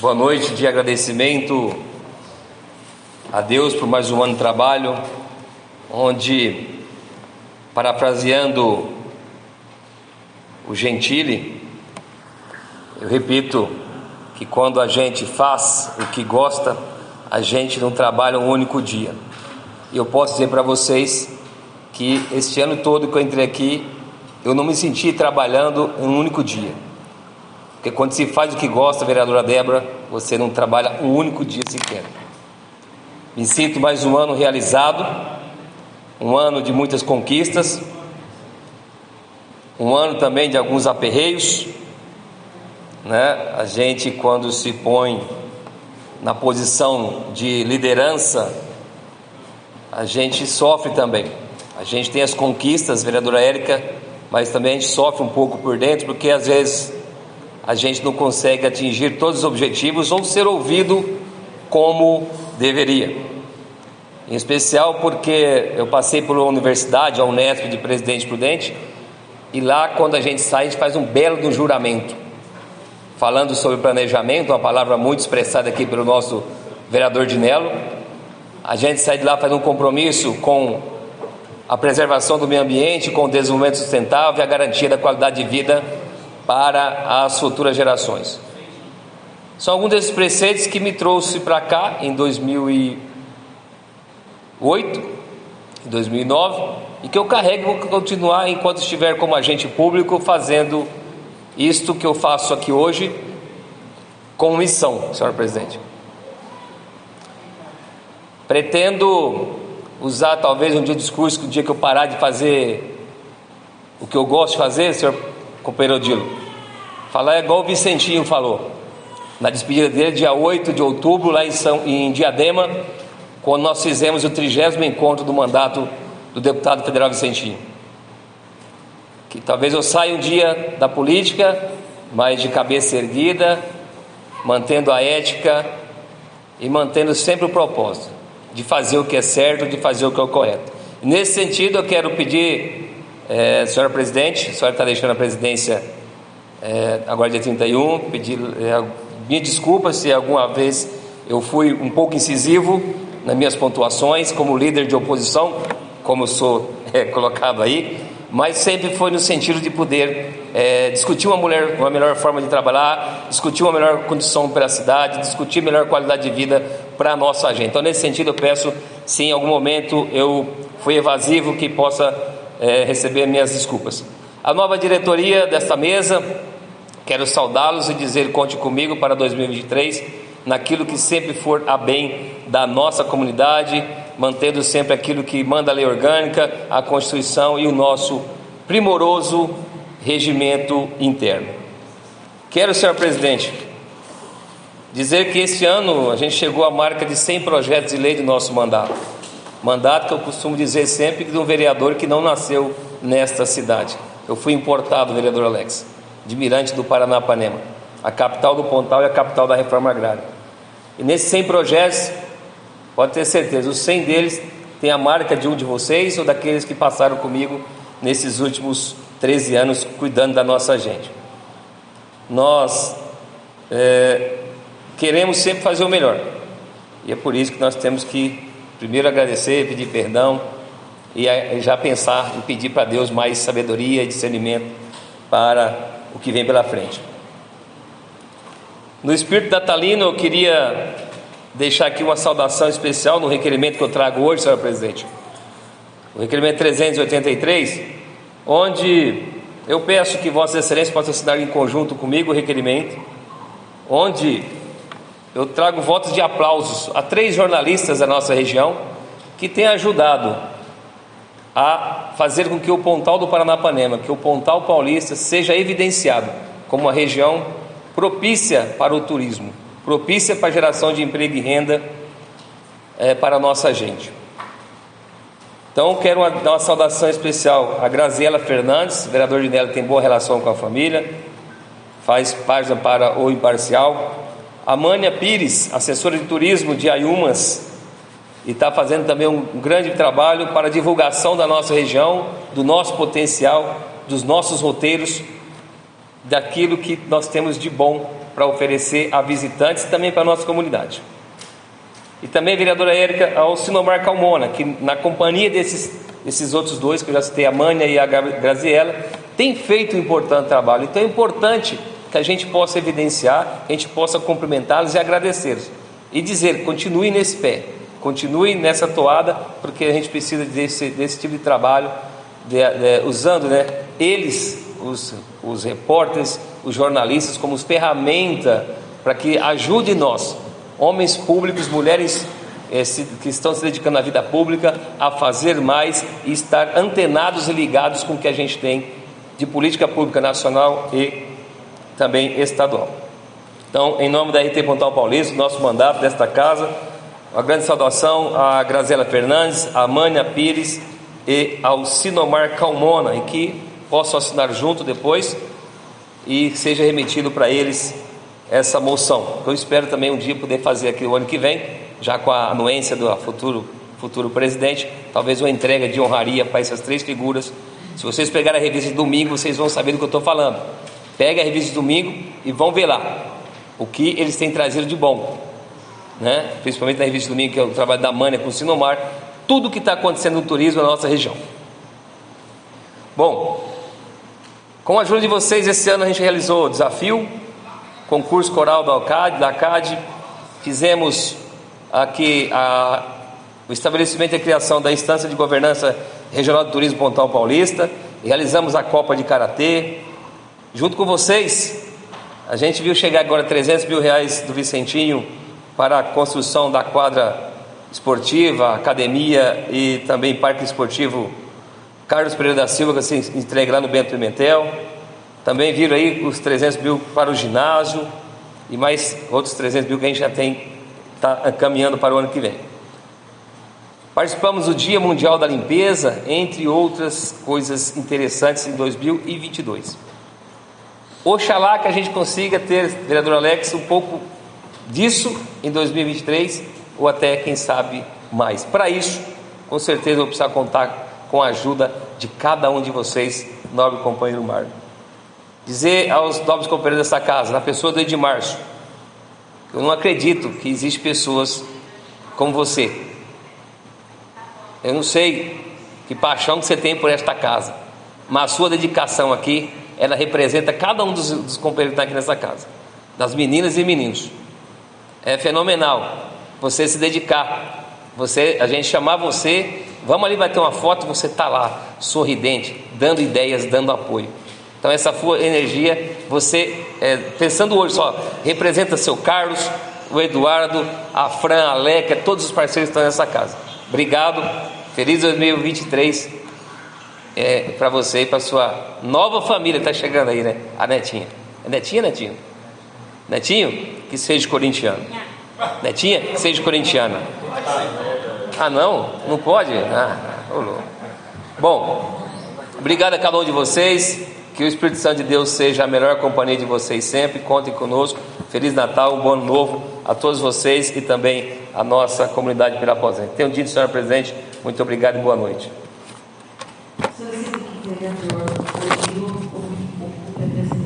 Boa noite de agradecimento a Deus por mais um ano de trabalho, onde, parafraseando o Gentile, eu repito que quando a gente faz o que gosta, a gente não trabalha um único dia. E eu posso dizer para vocês que este ano todo que eu entrei aqui, eu não me senti trabalhando um único dia. Porque quando se faz o que gosta, vereadora Débora, você não trabalha um único dia sequer. Me sinto mais um ano realizado, um ano de muitas conquistas, um ano também de alguns aperreios. Né? A gente, quando se põe na posição de liderança, a gente sofre também. A gente tem as conquistas, vereadora Érica, mas também a gente sofre um pouco por dentro, porque às vezes a gente não consegue atingir todos os objetivos ou ser ouvido como deveria. Em especial porque eu passei por uma universidade, a Unesp de Presidente Prudente, e lá quando a gente sai, a gente faz um belo do juramento, falando sobre planejamento, uma palavra muito expressada aqui pelo nosso vereador Dinelo. A gente sai de lá faz um compromisso com a preservação do meio ambiente, com o desenvolvimento sustentável e a garantia da qualidade de vida para as futuras gerações. São alguns desses preceitos que me trouxe para cá em 2008, em 2009 e que eu carrego e vou continuar enquanto estiver como agente público fazendo isto que eu faço aqui hoje com missão, senhor presidente. Pretendo usar talvez um dia de discurso, um dia que eu parar de fazer o que eu gosto de fazer, senhor companheiro Odilo. Falar é igual o Vicentinho falou. Na despedida dele, dia 8 de outubro, lá em, São, em Diadema, quando nós fizemos o trigésimo encontro do mandato do deputado federal Vicentinho. Que talvez eu saia um dia da política, mas de cabeça erguida, mantendo a ética e mantendo sempre o propósito de fazer o que é certo, de fazer o que é o correto. Nesse sentido, eu quero pedir é, senhora presidente, a senhora está deixando a presidência é, agora dia 31, pedir é, minha desculpa se alguma vez eu fui um pouco incisivo nas minhas pontuações como líder de oposição, como sou é, colocado aí, mas sempre foi no sentido de poder é, discutir uma mulher, uma melhor forma de trabalhar, discutir uma melhor condição para a cidade, discutir melhor qualidade de vida para a nossa gente. Então, nesse sentido, eu peço, se em algum momento eu fui evasivo, que possa é, receber minhas desculpas. A nova diretoria desta mesa, quero saudá-los e dizer: conte comigo para 2023, naquilo que sempre for a bem da nossa comunidade, mantendo sempre aquilo que manda a lei orgânica, a Constituição e o nosso primoroso regimento interno. Quero, senhor presidente, dizer que este ano a gente chegou à marca de 100 projetos de lei do nosso mandato. Mandato que eu costumo dizer sempre de um vereador que não nasceu nesta cidade. Eu fui importado, vereador Alex, de Mirante do Paranapanema, a capital do Pontal e a capital da reforma agrária. E nesses 100 projetos, pode ter certeza, os 100 deles têm a marca de um de vocês ou daqueles que passaram comigo nesses últimos 13 anos cuidando da nossa gente. Nós é, queremos sempre fazer o melhor. E é por isso que nós temos que Primeiro agradecer, pedir perdão e já pensar em pedir para Deus mais sabedoria e discernimento para o que vem pela frente. No espírito natalino, eu queria deixar aqui uma saudação especial no requerimento que eu trago hoje, senhor presidente. O requerimento 383, onde eu peço que Vossa Excelência possa assinar em conjunto comigo o requerimento, onde eu trago votos de aplausos a três jornalistas da nossa região que têm ajudado a fazer com que o Pontal do Paranapanema, que o Pontal Paulista seja evidenciado como uma região propícia para o turismo, propícia para a geração de emprego e renda é, para a nossa gente. Então, quero uma, dar uma saudação especial a Graziela Fernandes, vereador de Nela, tem boa relação com a família, faz página para o Imparcial. A Mânia Pires, assessora de turismo de Ayumas, e está fazendo também um grande trabalho para a divulgação da nossa região, do nosso potencial, dos nossos roteiros, daquilo que nós temos de bom para oferecer a visitantes e também para a nossa comunidade. E também a vereadora Érica ao Sinomar Calmona, que na companhia desses, desses outros dois, que eu já citei, a Mânia e a Graziella, tem feito um importante trabalho. Então é importante que a gente possa evidenciar, que a gente possa cumprimentá-los e agradecê-los. E dizer, continue nesse pé, continue nessa toada, porque a gente precisa desse, desse tipo de trabalho, de, de, usando né, eles, os, os repórteres, os jornalistas, como ferramenta para que ajude nós homens públicos, mulheres eh, que estão se dedicando à vida pública, a fazer mais e estar antenados e ligados com o que a gente tem de política pública nacional e também estadual. Então, em nome da RT Pontal Paulista, nosso mandato desta casa, uma grande saudação a Graziela Fernandes, a Mânia Pires e ao Sinomar Calmona, e que posso assinar junto depois e seja remetido para eles essa moção. Eu espero também um dia poder fazer aqui o ano que vem, já com a anuência do futuro, futuro presidente, talvez uma entrega de honraria para essas três figuras. Se vocês pegarem a revista de domingo, vocês vão saber do que eu estou falando. Pega a revista de domingo e vão ver lá o que eles têm trazido de bom. Né? Principalmente na revista de domingo, que é o trabalho da Mânia com o Sinomar, tudo o que está acontecendo no turismo na nossa região. Bom, com a ajuda de vocês, esse ano a gente realizou o desafio concurso coral da ACAD, da ACAD, fizemos aqui a, o estabelecimento e a criação da instância de governança regional do turismo Pontal Paulista, realizamos a Copa de Karatê, junto com vocês, a gente viu chegar agora 300 mil reais do Vicentinho para a construção da quadra esportiva, academia e também parque esportivo Carlos Pereira da Silva, que se entregue lá no Bento Pimentel. Também viram aí os 300 mil para o ginásio e mais outros 300 mil que a gente já tem, está caminhando para o ano que vem. Participamos do Dia Mundial da Limpeza, entre outras coisas interessantes em 2022. Oxalá que a gente consiga ter, vereador Alex, um pouco disso em 2023 ou até, quem sabe, mais. Para isso, com certeza, vou precisar contar com a ajuda de cada um de vocês, nobre companheiro Marco dizer aos nobres companheiros dessa casa, na pessoa do Edmarço, eu não acredito que existem pessoas como você. Eu não sei que paixão que você tem por esta casa, mas a sua dedicação aqui, ela representa cada um dos, dos companheiros que estão aqui nessa casa, das meninas e meninos. É fenomenal você se dedicar, você, a gente chamar você, vamos ali, vai ter uma foto, você está lá, sorridente, dando ideias, dando apoio. Então, essa energia, você, é, pensando hoje só, representa seu Carlos, o Eduardo, a Fran, a Leca, todos os parceiros que estão nessa casa. Obrigado, feliz 2023 é, para você e para sua nova família está chegando aí, né? A Netinha. É Netinha, Netinho? Netinho, que seja corintiano. Netinha, que seja corintiana. Ah, não? Não pode? Ah, Bom, obrigado a cada um de vocês. Que o Espírito Santo de Deus seja a melhor companhia de vocês sempre. Contem conosco. Feliz Natal, um bom ano novo a todos vocês e também a nossa comunidade de Pirapozinho. Tenham dito, senhora presidente, muito obrigado e boa noite. Senhor vereador,